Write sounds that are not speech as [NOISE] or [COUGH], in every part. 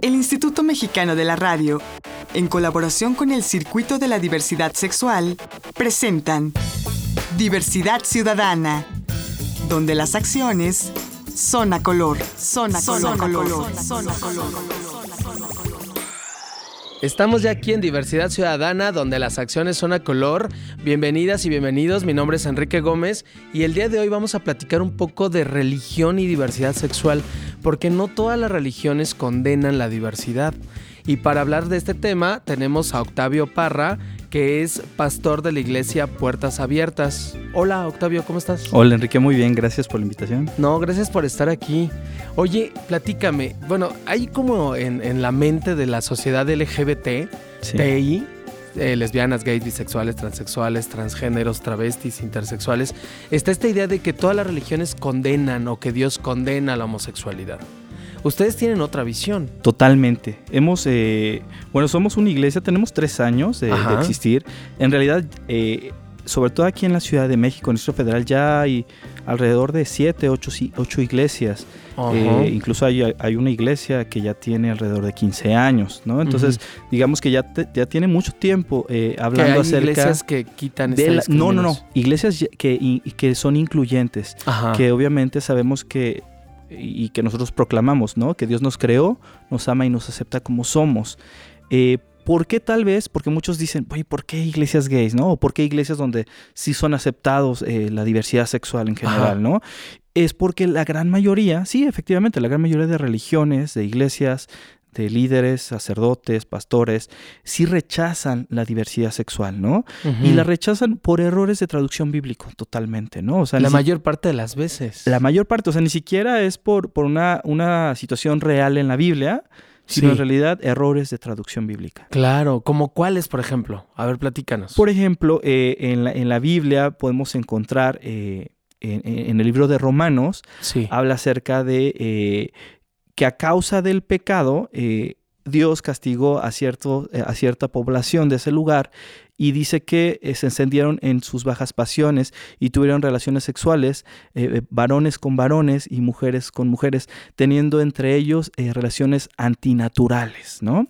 El Instituto Mexicano de la Radio, en colaboración con el Circuito de la Diversidad Sexual, presentan Diversidad Ciudadana, donde las acciones son a color, son a color, color, son a color. Estamos ya aquí en Diversidad Ciudadana, donde las acciones son a color. Bienvenidas y bienvenidos, mi nombre es Enrique Gómez y el día de hoy vamos a platicar un poco de religión y diversidad sexual, porque no todas las religiones condenan la diversidad. Y para hablar de este tema tenemos a Octavio Parra, que es pastor de la iglesia Puertas Abiertas. Hola Octavio, ¿cómo estás? Hola Enrique, muy bien, gracias por la invitación. No, gracias por estar aquí. Oye, platícame, bueno, hay como en, la mente de la sociedad LGBT, TI, eh, lesbianas, gays, bisexuales, transexuales, transgéneros, travestis, intersexuales, está esta idea de que todas las religiones condenan o que Dios condena la homosexualidad. Ustedes tienen otra visión. Totalmente. Hemos, eh, bueno, somos una iglesia, tenemos tres años de, existir. En realidad, eh, sobre todo aquí en la Ciudad de México, en el Distrito Federal, ya hay alrededor de siete, ocho, ocho iglesias. Eh, incluso hay, una iglesia que ya tiene alrededor de 15 años, ¿no? Entonces, digamos que ya, ya tiene mucho tiempo hablando hay acerca... iglesias que quitan de No, no, no. Iglesias que, que son incluyentes, que obviamente sabemos que y que nosotros proclamamos, ¿no? Que Dios nos creó, nos ama y nos acepta como somos. Eh, ¿Por qué tal vez? Porque muchos dicen, ¿por qué iglesias gays, no? ¿O por qué iglesias donde sí son aceptados eh, la diversidad sexual en general, no? Es porque la gran mayoría, sí, efectivamente, la gran mayoría de religiones, de iglesias, de líderes, sacerdotes, pastores, sí rechazan la diversidad sexual, ¿no? Y la rechazan por errores de traducción bíblico, totalmente, ¿no? O sea, la mayor parte de las veces. La mayor parte, o sea, ni siquiera es por, por una, una situación real en la Biblia, sino en realidad errores de traducción bíblica. Claro, ¿como cuáles, por ejemplo? A ver, platícanos. Por ejemplo, eh, en, la, en, la, Biblia podemos encontrar... Eh, en, el libro de Romanos, habla acerca de eh, que a causa del pecado Dios castigó a, cierto, eh, a cierta población de ese lugar y dice que eh, se encendieron en sus bajas pasiones y tuvieron relaciones sexuales, varones con varones y mujeres con mujeres, teniendo entre ellos relaciones antinaturales, ¿no?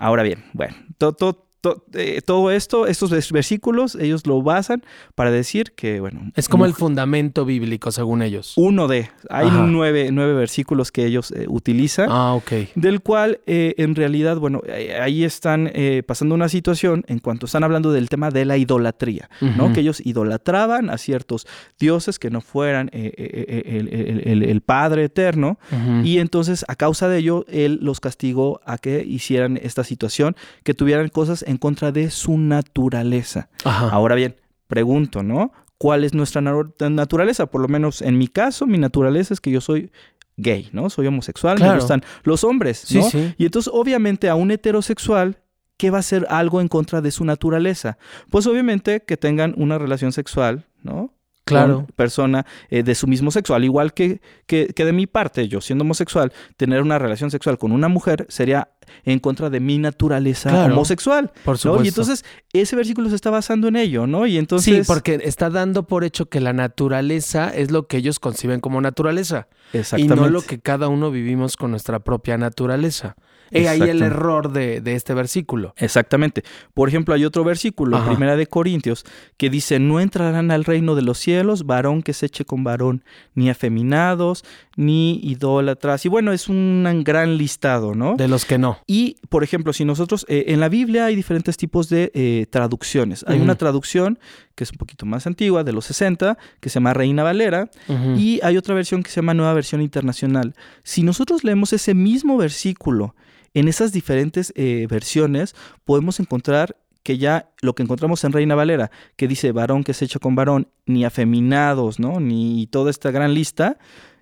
Ahora bien, bueno, todo eh, todo esto, estos versículos, ellos lo basan para decir que, bueno... Es como el fundamento bíblico, según ellos. Uno de... Hay nueve, nueve, versículos que ellos eh, utilizan. Ah, ok. Del cual, eh, en realidad, bueno, ahí están pasando una situación en cuanto están hablando del tema de la idolatría, ¿no? Que ellos idolatraban a ciertos dioses que no fueran el, Padre Eterno. Y entonces, a causa de ello, Él los castigó a que hicieran esta situación, que tuvieran cosas en contra de su naturaleza. Ahora bien, pregunto, ¿no? ¿Cuál es nuestra naturaleza? Por lo menos en mi caso, mi naturaleza es que yo soy gay, ¿no? Soy homosexual, me gustan los hombres, ¿no? Y entonces, obviamente, a un heterosexual, ¿qué va a ser algo en contra de su naturaleza? Pues obviamente que tengan una relación sexual, ¿no? Claro. persona eh, de su mismo sexo. Al igual que, que, de mi parte, yo siendo homosexual, tener una relación sexual con una mujer sería en contra de mi naturaleza homosexual. Por supuesto. Y entonces ese versículo se está basando en ello, ¿no? Y entonces... Sí, porque está dando por hecho que la naturaleza es lo que ellos conciben como naturaleza. Exactamente. Y no lo que cada uno vivimos con nuestra propia naturaleza. He ahí el error de, este versículo. Exactamente. Por ejemplo, hay otro versículo, Primera de Corintios, que dice, no entrarán al reino de los cielos varón que se eche con varón, ni afeminados, ni idólatras. Y bueno, es un gran listado, ¿no? De los que no. Y, por ejemplo, si nosotros, eh, en la Biblia hay diferentes tipos de eh, traducciones. Hay una traducción que es un poquito más antigua, de los 60, que se llama Reina Valera, y hay otra versión que se llama Nueva Versión Internacional. Si nosotros leemos ese mismo versículo, en esas diferentes eh, versiones podemos encontrar que ya lo que encontramos en Reina Valera, que dice varón que se echa con varón, ni afeminados, ¿no? Ni toda esta gran lista,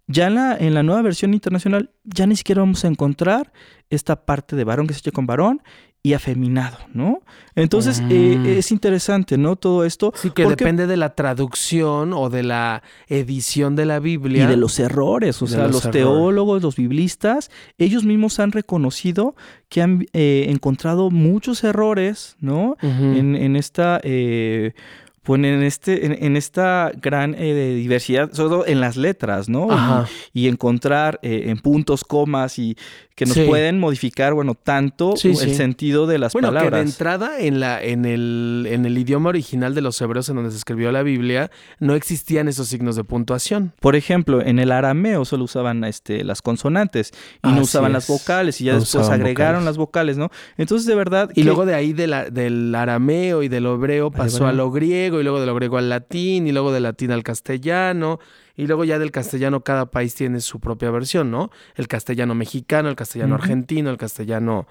ya en la, en la nueva versión internacional ya ni siquiera vamos a encontrar esta parte de varón que se echa con varón y afeminado, ¿no? Entonces eh, mm. es interesante, ¿no? Todo esto. Sí, que depende de la traducción o de la edición de la Biblia. Y de los errores, o sea, los, teólogos, los biblistas, ellos mismos han reconocido que han eh, encontrado muchos errores, ¿no? en, en, esta... Eh, pues en, este, en, esta gran eh, diversidad, sobre todo en las letras, ¿no? Y, encontrar eh, en puntos, comas y que nos pueden modificar, bueno, tanto el sentido de las palabras. Bueno, que de entrada en, la, en, el, en el idioma original de los hebreos en donde se escribió la Biblia, no existían esos signos de puntuación. Por ejemplo, en el arameo solo usaban este, las consonantes y no usaban las vocales y ya después agregaron las vocales, ¿no? Entonces, de verdad... Y luego de ahí de la, del arameo y del hebreo pasó a lo griego y luego de lo griego al latín y luego del latín al castellano y luego ya del castellano cada país tiene su propia versión, ¿no? El castellano mexicano, el castellano argentino, el castellano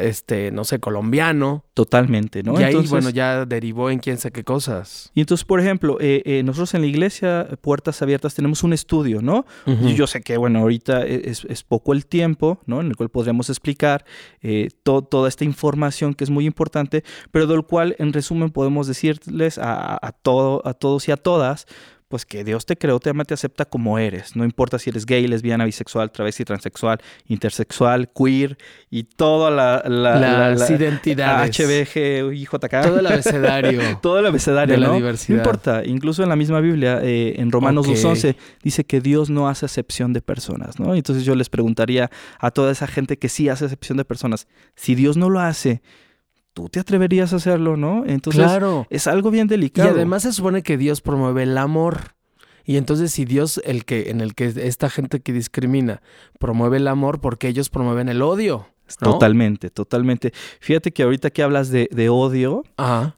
este, no sé, colombiano. Totalmente, ¿no? Y ahí, bueno, ya derivó en quién sé qué cosas. Y entonces, por ejemplo, eh, eh, nosotros en la iglesia, Puertas Abiertas, tenemos un estudio, ¿no? Yo sé que, bueno, ahorita e, es, poco el tiempo, ¿no? En el cual podríamos explicar eh, toda esta información que es muy importante, pero del cual, en resumen, podemos decirles a, a, todo, a todos y a todas, pues que Dios te creó, te ama, te acepta como eres. No importa si eres gay, lesbiana, bisexual, travesti, transexual, intersexual, queer y todas la, las identidades. HBG, IJK. Todo el abecedario. [LAUGHS] todo el abecedario, de la diversidad. No importa. Incluso en la misma Biblia, eh, en Romanos 2.11, dice que Dios no hace excepción de personas, ¿no? Entonces yo les preguntaría a toda esa gente que sí hace excepción de personas, si Dios no lo hace, tú te atreverías a hacerlo, ¿no? Entonces claro. es algo bien delicado. Y además se supone que Dios promueve el amor. Y entonces si Dios, el que, en el que esta gente que discrimina, promueve el amor, porque ellos promueven el odio. Totalmente, totalmente. Fíjate que ahorita que hablas de, odio,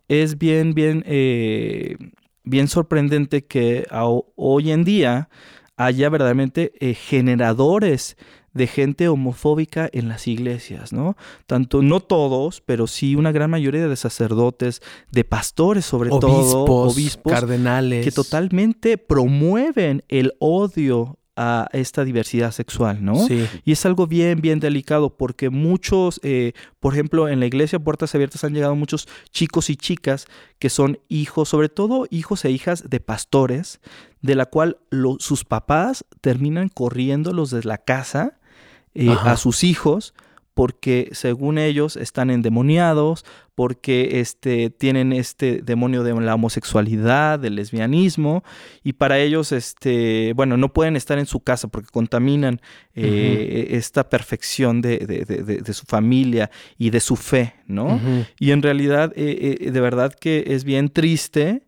es bien, bien, eh, bien sorprendente que hoy en día haya verdaderamente eh, generadores de gente homofóbica en las iglesias, ¿no? Tanto, no todos, pero sí una gran mayoría de sacerdotes, de pastores sobre todo, obispos, cardenales, que totalmente promueven el odio a esta diversidad sexual, ¿no? Sí. Y es algo bien, bien delicado porque muchos, eh, por ejemplo, en la iglesia Puertas Abiertas han llegado muchos chicos y chicas que son hijos, sobre todo hijos e hijas de pastores, de la cual sus papás terminan corriéndolos de la casa eh, a sus hijos porque según ellos están endemoniados, porque este, tienen este demonio de la homosexualidad, del lesbianismo, y para ellos, este, bueno, no pueden estar en su casa porque contaminan eh, esta perfección de, de, su familia y de su fe, ¿no? Y en realidad, eh, de verdad que es bien triste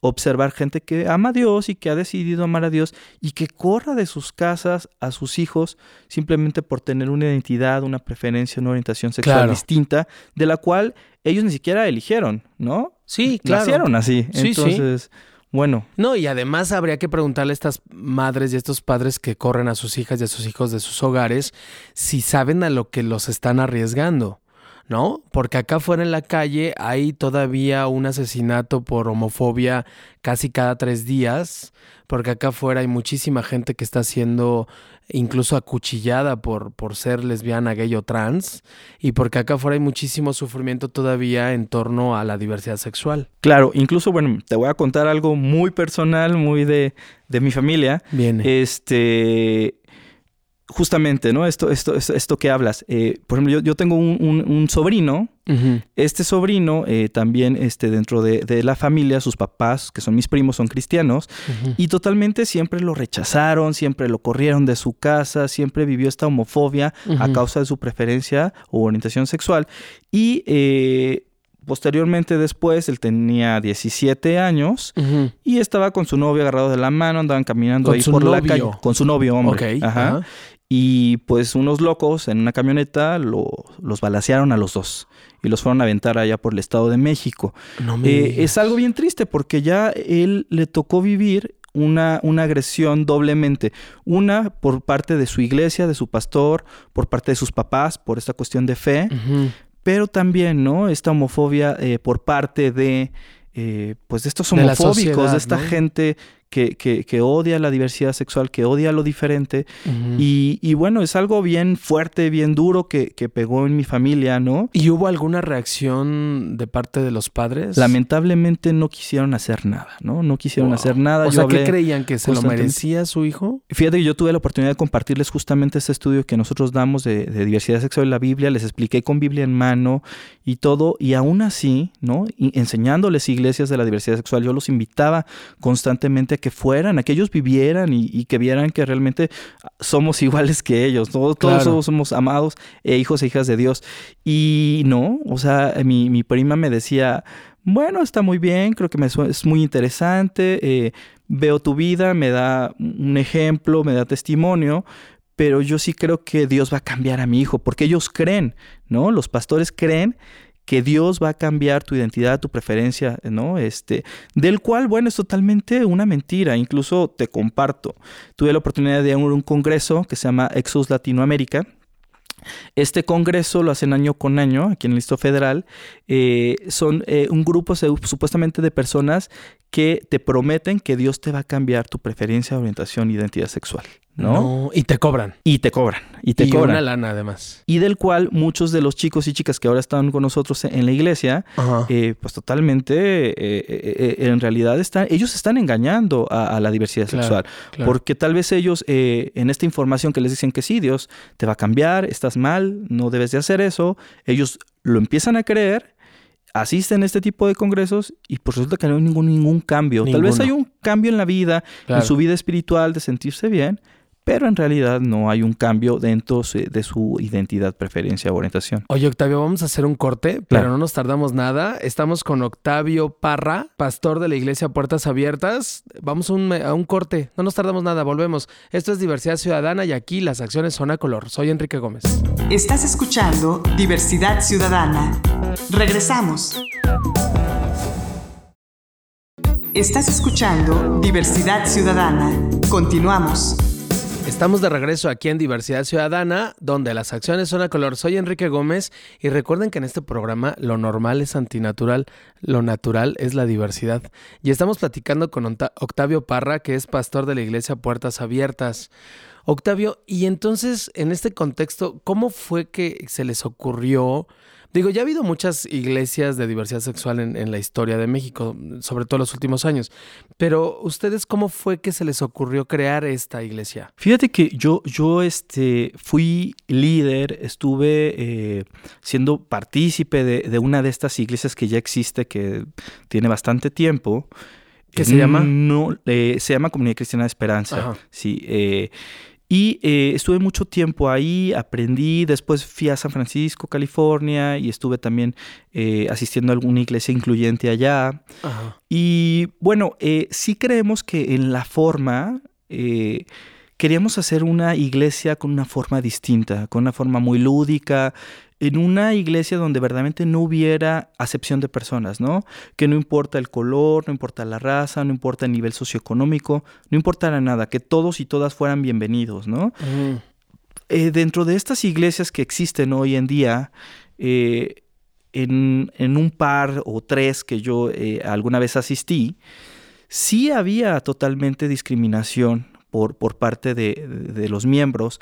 observar gente que ama a Dios y que ha decidido amar a Dios y que corra de sus casas a sus hijos simplemente por tener una identidad, una preferencia, una orientación sexual distinta, de la cual ellos ni siquiera eligieron, ¿no? Sí, claro. Nacieron así. Entonces, bueno. No, y además habría que preguntarle a estas madres y a estos padres que corren a sus hijas y a sus hijos de sus hogares si saben a lo que los están arriesgando. ¿No? Porque acá fuera en la calle hay todavía un asesinato por homofobia casi cada tres días, porque acá afuera hay muchísima gente que está siendo incluso acuchillada por, por ser lesbiana, gay o trans, y porque acá afuera hay muchísimo sufrimiento todavía en torno a la diversidad sexual. Claro, incluso, bueno, te voy a contar algo muy personal, muy de, de mi familia. Bien. Este, justamente, ¿no? Esto, esto, esto, que hablas. Eh, por ejemplo, yo, tengo un, sobrino. Este sobrino eh, también este, dentro de, la familia, sus papás, que son mis primos, son cristianos. Y totalmente siempre lo rechazaron, siempre lo corrieron de su casa, siempre vivió esta homofobia a causa de su preferencia o orientación sexual. Y eh, Posteriormente después, él tenía 17 años y estaba con su novio agarrado de la mano, andaban caminando ahí por la calle. Con su novio, hombre. Ajá. Y pues unos locos en una camioneta los balacearon a los dos y los fueron a aventar allá por el Estado de México. Eh, es algo bien triste porque ya él le tocó vivir una, una, agresión doblemente. Una por parte de su iglesia, de su pastor, por parte de sus papás, por esta cuestión de fe, pero también, ¿no? Esta homofobia eh, por parte de, eh, pues, de estos homofóbicos, de, esta gente que, que, odia la diversidad sexual, que odia lo diferente. y, y, bueno, es algo bien fuerte, bien duro que, que, pegó en mi familia, ¿no? ¿Y hubo alguna reacción de parte de los padres? Lamentablemente no quisieron hacer nada, ¿no? No quisieron hacer nada. O sea, ¿qué creían? ¿Que se lo merecía su hijo? Fíjate que yo tuve la oportunidad de compartirles justamente este estudio que nosotros damos de, de diversidad sexual en la Biblia, les expliqué con Biblia en mano y todo, y aún así, ¿no? Y enseñándoles iglesias de la diversidad sexual, yo los invitaba constantemente a que fueran, a que ellos vivieran y, que vieran que realmente somos [LAUGHS] iguales que ellos, todos, todos somos amados e hijos e hijas de Dios. Y no, o sea, mi, mi prima me decía, bueno, está muy bien, creo que me es muy interesante, eh, veo tu vida, me da un ejemplo, me da testimonio, pero yo sí creo que Dios va a cambiar a mi hijo, porque ellos creen, ¿no? Los pastores creen que Dios va a cambiar tu identidad, tu preferencia, ¿no? Este, del cual, bueno, es totalmente una mentira. Incluso te comparto. Tuve la oportunidad de ir a un congreso que se llama Exos Latinoamérica. Este congreso lo hacen año con año aquí en el Listo Federal. Eh, son eh, un grupo supuestamente de personas que te prometen que Dios te va a cambiar tu preferencia, orientación, identidad sexual. ¿no? y te cobran. Y te cobran. Y te cobran. una lana además. Y del cual muchos de los chicos y chicas que ahora están con nosotros en la iglesia, eh, pues totalmente, eh, eh, en realidad están, ellos están engañando a, la diversidad sexual. Porque tal vez ellos, en esta información que les dicen que sí, Dios te va a cambiar, estás mal, no debes de hacer eso, ellos lo empiezan a creer asisten a este tipo de congresos y pues resulta que no hay ningún, ningún cambio. Tal vez hay un cambio en la vida, en su vida espiritual, de sentirse bien, pero en realidad no hay un cambio dentro de su identidad, preferencia o orientación. Oye, Octavio, vamos a hacer un corte, pero no nos tardamos nada. Estamos con Octavio Parra, pastor de la iglesia Puertas Abiertas. Vamos a un, corte, no nos tardamos nada, volvemos. Esto es Diversidad Ciudadana y aquí las acciones son a color. Soy Enrique Gómez. Estás escuchando Diversidad Ciudadana. Regresamos. Estás escuchando Diversidad Ciudadana. Continuamos. Estamos de regreso aquí en Diversidad Ciudadana, donde las acciones son a color. Soy Enrique Gómez y recuerden que en este programa lo normal es antinatural, lo natural es la diversidad. Y estamos platicando con Octavio Parra, que es pastor de la iglesia Puertas Abiertas. Octavio, y entonces en este contexto, ¿cómo fue que se les ocurrió Digo, ya ha habido muchas iglesias de diversidad sexual en, la historia de México, sobre todo en los últimos años. Pero, ¿ustedes cómo fue que se les ocurrió crear esta iglesia? Fíjate que yo, yo este, fui líder, estuve eh, siendo partícipe de, una de estas iglesias que ya existe, que tiene bastante tiempo. ¿Qué se llama? No, eh, se llama Comunidad Cristiana de Esperanza. Sí. Eh, y eh, estuve mucho tiempo ahí, aprendí, después fui a San Francisco, California, y estuve también eh, asistiendo a alguna iglesia incluyente allá. Y bueno, eh, sí creemos que en la forma queríamos hacer una iglesia con una forma distinta, con una forma muy lúdica, en una iglesia donde verdaderamente no hubiera acepción de personas, ¿no? Que no importa el color, no importa la raza, no importa el nivel socioeconómico, no importara nada, que todos y todas fueran bienvenidos, ¿no? Eh, dentro de estas iglesias que existen hoy en día, eh, en, un par o tres que yo eh, alguna vez asistí, sí había totalmente discriminación por, por parte de, los miembros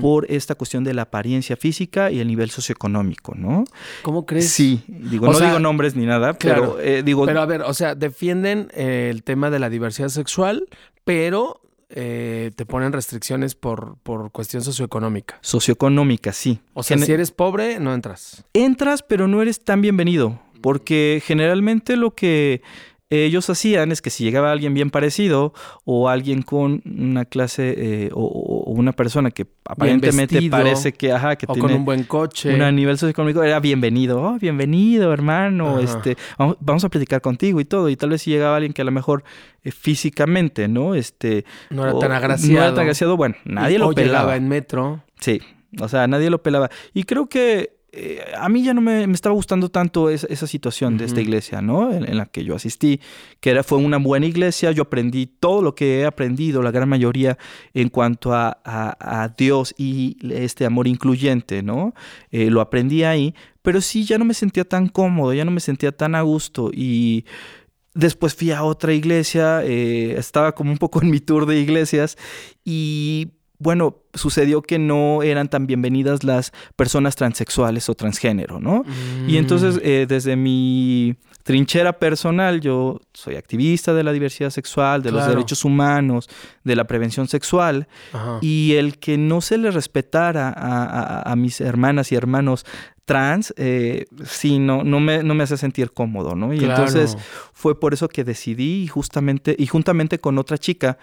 por esta cuestión de la apariencia física y el nivel socioeconómico, ¿no? ¿Cómo crees? Sí, digo, no digo nombres ni nada, pero eh, digo... Pero a ver, o sea, defienden eh, el tema de la diversidad sexual, pero eh, te ponen restricciones por, por cuestión socioeconómica. Socioeconómica, sí. O sea, si eres pobre, no entras. Entras, pero no eres tan bienvenido. Porque generalmente lo que ellos hacían es que si llegaba alguien bien parecido o alguien con una clase eh, o, una persona que aparentemente parece que, ajá, que o tiene con un buen coche, un nivel socioeconómico, era bienvenido, oh, bienvenido hermano, este, vamos, a platicar contigo y todo. Y tal vez si llegaba alguien que a lo mejor eh, físicamente, ¿no? Este, no era tan agraciado. No era tan agraciado, bueno, nadie lo pelaba. en metro. Sí, o sea, nadie lo pelaba. Y creo que eh, a mí ya no me, estaba gustando tanto esa, situación de esta iglesia, ¿no? En, la que yo asistí, que era, fue una buena iglesia, yo aprendí todo lo que he aprendido, la gran mayoría, en cuanto a, Dios y este amor incluyente, ¿no? Eh, lo aprendí ahí, pero sí ya no me sentía tan cómodo, ya no me sentía tan a gusto y Después fui a otra iglesia, eh, estaba como un poco en mi tour de iglesias y bueno, sucedió que no eran tan bienvenidas las personas transexuales o transgénero, ¿no? Y entonces, Mm. eh, desde mi trinchera personal, yo soy activista de la diversidad sexual, de los derechos humanos, de la prevención sexual, Ajá. y el que no se le respetara a, a- a mis hermanas y hermanos trans, eh, sí, no, no, me, no me hace sentir cómodo, ¿no? Y Claro. entonces fue por eso que decidí y justamente, y juntamente con otra chica,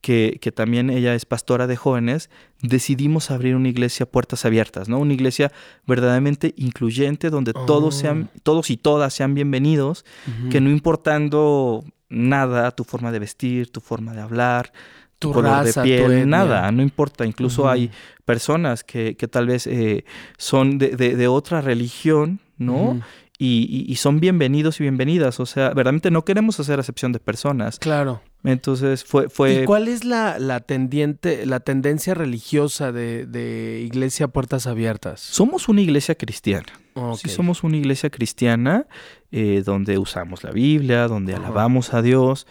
que, que también ella es pastora de jóvenes, decidimos abrir una iglesia puertas abiertas, ¿no? Una iglesia verdaderamente incluyente, donde todos Oh. sean, todos y todas sean bienvenidos, que no importando nada, tu forma de vestir, tu forma de hablar, Tu color raza, de piel, nada, no importa. Incluso hay personas que, que tal vez eh, son de, de- de otra religión, ¿no? Y, y- y son bienvenidos y bienvenidas. O sea, verdaderamente no queremos hacer acepción de personas. Claro. Entonces fue... fue ¿Y cuál es la, la tendiente, la tendencia religiosa de, de Iglesia Puertas Abiertas? Somos una iglesia cristiana. Ok. Sí, somos una iglesia cristiana eh, donde usamos la Biblia, donde Ajá. alabamos a Dios,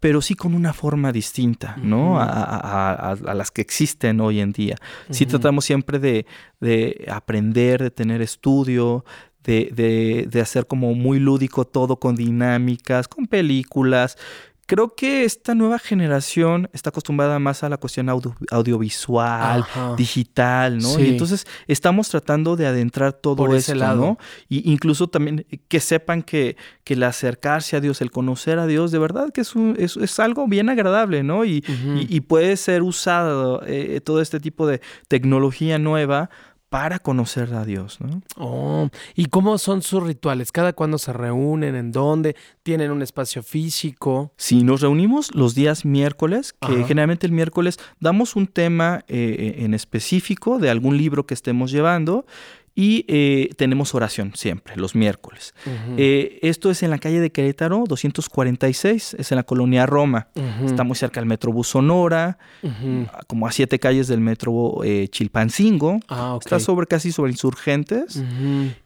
pero sí con una forma distinta, ¿no? A, a- a- a las que existen hoy en día. Sí Ujú. tratamos siempre de, de aprender, de tener estudio, de, de- de hacer como muy lúdico todo con dinámicas, con películas. Creo que esta nueva generación está acostumbrada más a la cuestión audio- audiovisual, Ajá. digital, ¿no? Sí. Y entonces estamos tratando de adentrar todo Por ese lado. ¿no? Y incluso también que sepan que, que el acercarse a Dios, el conocer a Dios, de verdad que es, un- es, es algo bien agradable, ¿no? Y, y, y puede ser usado eh, todo este tipo de tecnología nueva para conocer a Dios, ¿no? Oh, ¿Y cómo son sus rituales? ¿Cada cuándo se reúnen? ¿En dónde? ¿Tienen un espacio físico? Si nos reunimos los días miércoles, que Ajá. generalmente el miércoles damos un tema eh, en específico de algún libro que estemos llevando y eh, tenemos oración siempre, los miércoles. Eh, esto es en la calle de Querétaro, 246, es en la colonia Roma. Está muy cerca del Metrobús Sonora, como a siete calles del Metro eh, Chilpancingo. Ah, ok. Está sobre casi sobre insurgentes.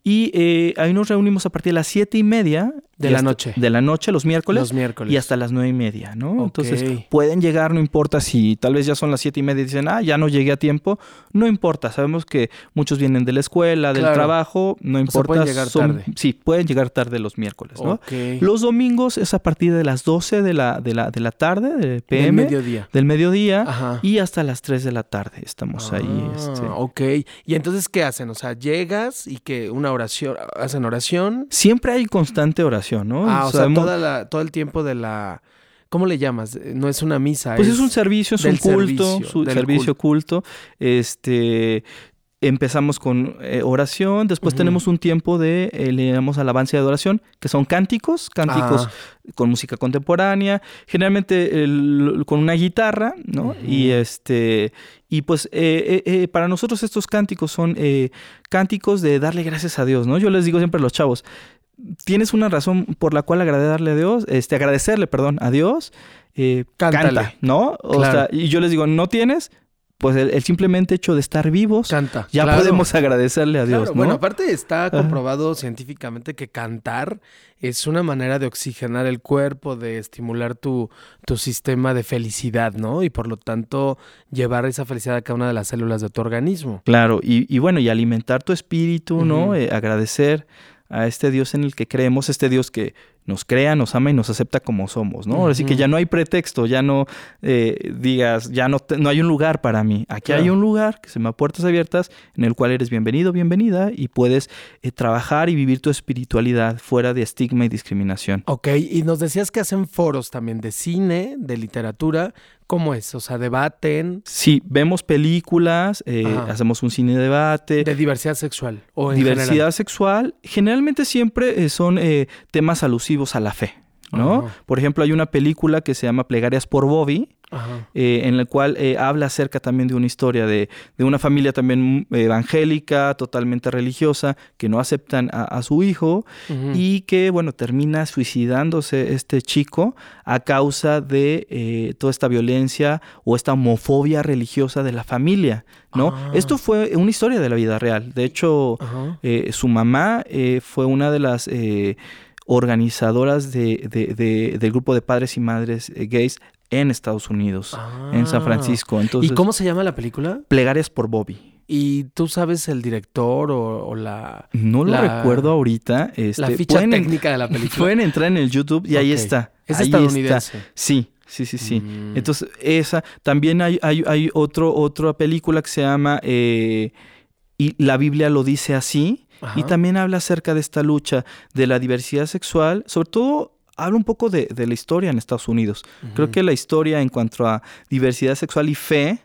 Y ahí nos reunimos a partir de las siete y media. De la hasta- noche. De la noche, los miércoles. Los miércoles. Y hasta las nueve y media, ¿no? Entonces pueden llegar, no importa si tal vez ya son las siete y media y dicen, ah, ya no llegué a tiempo. No importa, sabemos que muchos vienen de la escuela, del Claro. trabajo, no importa. pueden llegar tarde. Sí, pueden llegar tarde los miércoles, ¿no? Los domingos es a partir de las 12 de la, de la, de la tarde, de Del PM, mediodía. del mediodía, Ajá. y hasta las 3 de la tarde estamos ahí. Ah, este. Ok. ¿Y entonces qué hacen? O sea, llegas y que una oración, hacen oración. Siempre hay constante oración, ¿no? Ah, o sea, Sabemos- toda la, todo el tiempo de la. ¿Cómo le llamas? Eh, No es una misa. Pues es un servicio, es un culto, servicio, su servicio culto. Este empezamos con eh, oración, después tenemos un tiempo de eh, le damos alabanza y adoración, que son cánticos, cánticos Ah, con música contemporánea, generalmente el- con una guitarra, ¿no? Y este y pues eh, para nosotros estos cánticos son cánticos de darle gracias a Dios, ¿no? Yo les digo siempre a los chavos, tienes una razón por la cual agradecerle a Dios, este, agradecerle, perdón, a Dios, eh, canta, ¿no? O Claro. sea, y yo les digo, no tienes, pues el, el simplemente hecho de estar vivos, Canta. ya claro. podemos agradecerle a Dios, Claro, ¿no? Bueno, aparte está comprobado científicamente que cantar es una manera de oxigenar el cuerpo, de estimular tu, tu sistema de felicidad, ¿no? Y por lo tanto llevar esa felicidad a cada una de las células de tu organismo. Claro, y, y bueno, y alimentar tu espíritu, ¿no? Eh, agradecer a este Dios en el que creemos, este Dios que nos crea, nos ama y nos acepta como somos, ¿no? Ahora sí que ya no hay pretexto, ya no eh, digas, ya no, te- no hay un lugar para mí. Aquí hay un lugar que se llama Puertas Abiertas, en el cual eres bienvenido, bienvenida y puedes eh, trabajar y vivir tu espiritualidad fuera de estigma y discriminación. Ok, y nos decías que hacen foros también de cine, de literatura. ¿Cómo es? O sea, debaten Sí, vemos películas, eh, hacemos un cine debate. de diversidad sexual. O en diversidad general. sexual, generalmente siempre son eh, temas alusivos a la fe, ¿no? Ajá. Por ejemplo, hay una película que se llama Plegarias por Bobby, eh, en la cual eh, habla acerca también de una historia de, de una familia también mm, evangélica, totalmente religiosa, que no aceptan a, a su hijo y que, bueno, termina suicidándose este chico a causa de eh, toda esta violencia o esta homofobia religiosa de la familia, ¿no? Ah. Esto fue una historia de la vida real. De hecho, su mamá fue una de las organizadoras de, del grupo de padres y madres eh, gays en Estados Unidos, en San ah. Francisco. Entonces, ¿Y cómo se llama la película? Plegarias por Bobby. ¿Y tú sabes el director o, la... No lo recuerdo ahorita. Este, la ficha técnica de la [LAUGHS] película. Pueden entrar en el YouTube y ahí está. Es estadounidense. Sí, sí, sí, sí. Mm. Entonces, esa. También hay, hay, hay otro, otra película que se llama eh, Y la Biblia lo dice así. Y también habla acerca de esta lucha de la diversidad sexual, sobre todo habla un poco de, la historia en Estados Unidos. Creo que la historia en cuanto a diversidad sexual y fe,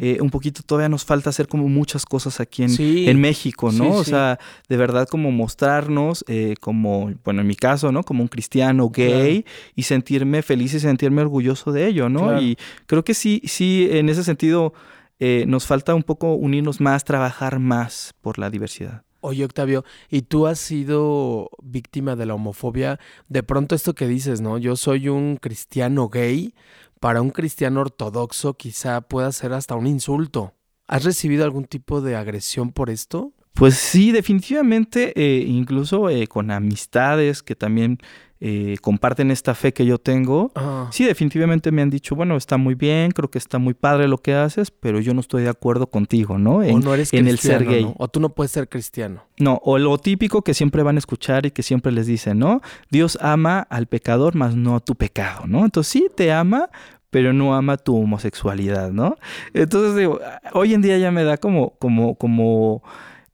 eh, un poquito todavía nos falta hacer como muchas cosas aquí en, en México, ¿no? o sea, de verdad como mostrarnos eh, como, bueno, en mi caso, ¿no? Como un cristiano gay y sentirme feliz y sentirme orgulloso de ello, ¿no? Y creo que sí, sí, en ese sentido eh, nos falta un poco unirnos más, trabajar más por la diversidad. Oye, Octavio, ¿y tú has sido víctima de la homofobia? De pronto esto que dices, ¿no? Yo soy un cristiano gay, para un cristiano ortodoxo quizá pueda ser hasta un insulto. ¿Has recibido algún tipo de agresión por esto? Pues sí, definitivamente, eh, incluso eh, con amistades que también eh, comparten esta fe que yo tengo, sí, definitivamente me han dicho, bueno, está muy bien, creo que está muy padre lo que haces, pero yo no estoy de acuerdo contigo, ¿no? En, o no eres en el ser gay. O tú no puedes ser cristiano. No, o lo típico que siempre van a escuchar y que siempre les dicen, ¿no? Dios ama al pecador, más no a tu pecado, ¿no? Entonces sí, te ama, pero no ama tu homosexualidad, ¿no? Entonces digo, hoy en día ya me da como, como, como...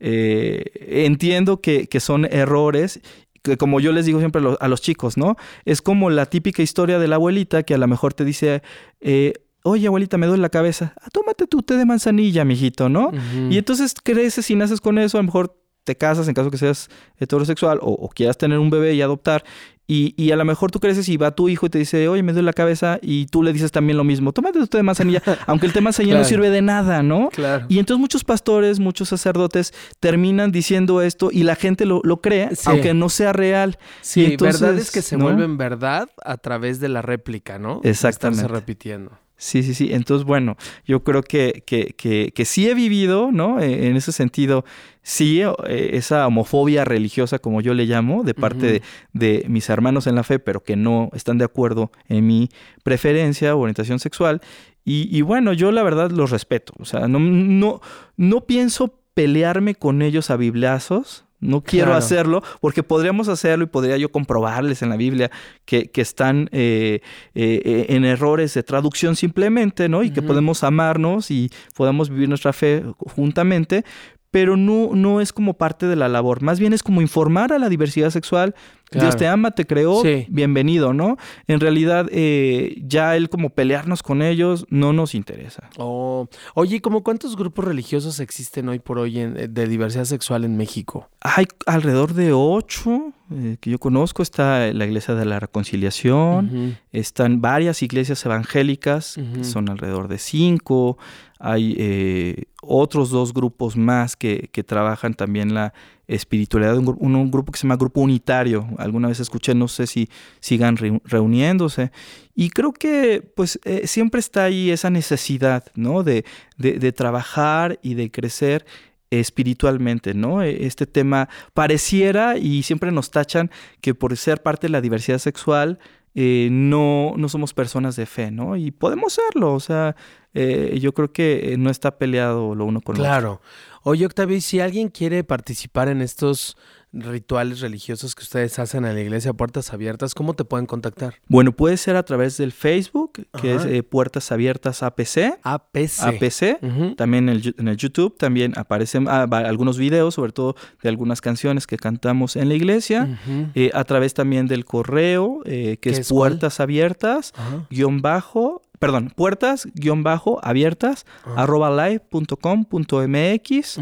Eh, entiendo que, que, son errores que como yo les digo siempre a los, chicos, ¿no? Es como la típica historia de la abuelita que a lo mejor te dice, eh, oye abuelita, me duele la cabeza, ah, tómate tu té de manzanilla, mijito, ¿no? Y entonces creces y naces con eso, a lo mejor te casas en caso que seas heterosexual o, quieras tener un bebé y adoptar y, a lo mejor tú creces y va tu hijo y te dice, oye, me duele la cabeza, y tú le dices también lo mismo, tómate tu té de manzanilla, [LAUGHS] aunque el té de manzanilla no sirve de nada, ¿no? Claro. Y entonces muchos pastores, muchos sacerdotes terminan diciendo esto y la gente lo, cree, aunque no sea real. Sí, entonces, verdad es que se vuelven verdad a través de la réplica, ¿no? Exactamente. Estarse repitiendo. Sí, sí, sí. Entonces, bueno, yo creo que, que, que, que sí he vivido, ¿no? E, en ese sentido, sí, e, esa homofobia religiosa, como yo le llamo, de parte de, mis hermanos en la fe, pero que no están de acuerdo en mi preferencia o orientación sexual. Y, y bueno, yo la verdad los respeto. O sea, no, no, no pienso pelearme con ellos a bibliazos, no quiero hacerlo porque podríamos hacerlo y podría yo comprobarles en la Biblia que, están eh, eh, en errores de traducción simplemente, ¿no? Y que podemos amarnos y podemos vivir nuestra fe juntamente, pero no, no es como parte de la labor. Más bien es como informar a la diversidad sexual. Dios te ama, te creó, bienvenido, ¿no? En realidad, eh, ya él como pelearnos con ellos no nos interesa. Oh. Oye, ¿cómo cuántos grupos religiosos existen hoy por hoy en, de diversidad sexual en México? Hay alrededor de ocho eh, que yo conozco. Está la Iglesia de la Reconciliación, están varias iglesias evangélicas, que son alrededor de cinco. Hay eh, otros dos grupos más que, que, trabajan también la espiritualidad, un, un, grupo que se llama Grupo Unitario, alguna vez escuché, no sé si sigan reuniéndose, y creo que pues eh, siempre está ahí esa necesidad, ¿no? De, de, trabajar y de crecer espiritualmente, ¿no? E, este tema pareciera y siempre nos tachan que por ser parte de la diversidad sexual eh, no, no somos personas de fe, ¿no? Y podemos serlo, o sea, eh, yo creo que no está peleado lo uno con lo otro. Claro. Oye, Octavio, si alguien quiere participar en estos rituales religiosos que ustedes hacen en la iglesia Puertas Abiertas, ¿cómo te pueden contactar? Bueno, puede ser a través del Facebook, que es eh, Puertas Abiertas APC. APC. APC. También en el, YouTube también aparecen ah, algunos videos, sobre todo de algunas canciones que cantamos en la iglesia. Eh, a través también del correo, eh, que es, Puertas Abiertas, guion bajo, perdón, puertas guion bajo abiertas ah. arroba live.com.mx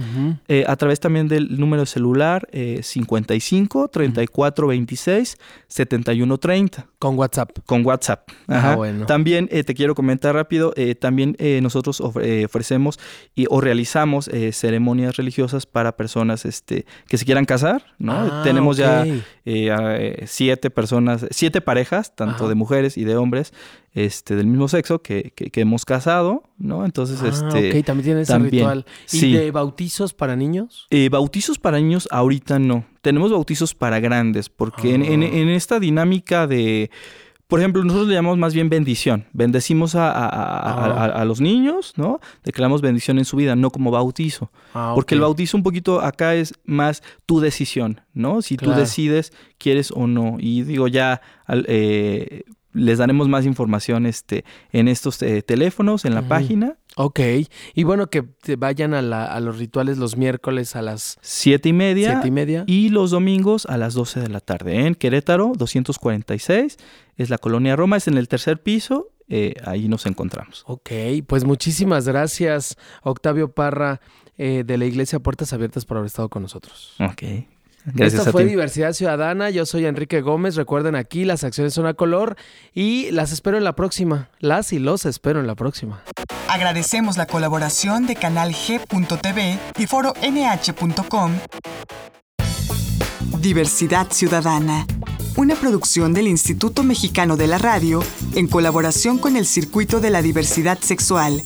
eh, a través también del número celular eh, 55 34 26 71 30 con WhatsApp. Con WhatsApp. Ah, bueno. también eh, te quiero comentar rápido eh, también nosotros ofrecemos y, o realizamos ceremonias religiosas para personas este que se quieran casar no ah, tenemos ya siete personas siete parejas tanto de mujeres y de hombres este, del mismo sexo que, que, hemos casado, ¿no? Entonces, ah, este. Ok, también tiene ese ritual. ¿Y de bautizos para niños? Eh, bautizos para niños ahorita no. Tenemos bautizos para grandes, porque en, en, en esta dinámica de por ejemplo, nosotros le llamamos más bien bendición. Bendecimos a, a, los niños, ¿no? Declaramos bendición en su vida, no como bautizo. Ah, Porque el bautizo un poquito acá es más tu decisión, ¿no? Si tú decides, quieres o no. Y digo, ya eh, les daremos más información este, en estos eh, teléfonos, en la página. Ok, y bueno, que te vayan a, los rituales los miércoles a las siete y media. Siete y media. Y los domingos a las 12 de la tarde. En Querétaro, 246, es la colonia Roma, es en el tercer piso, eh, ahí nos encontramos. Ok, pues muchísimas gracias, Octavio Parra, eh, de la Iglesia Puertas Abiertas, por haber estado con nosotros. Ok. Gracias Esto fue Diversidad Ciudadana. Yo soy Enrique Gómez. Recuerden aquí, las acciones son a color y las espero en la próxima. Las y los espero en la próxima. Agradecemos la colaboración de Canal G.tv y Foro NH.com. Diversidad Ciudadana. Una producción del Instituto Mexicano de la Radio en colaboración con el Circuito de la Diversidad Sexual.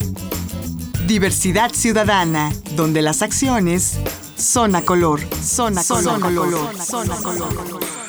Diversidad Ciudadana, donde las acciones Zona color. Zona, color. color. Zona color.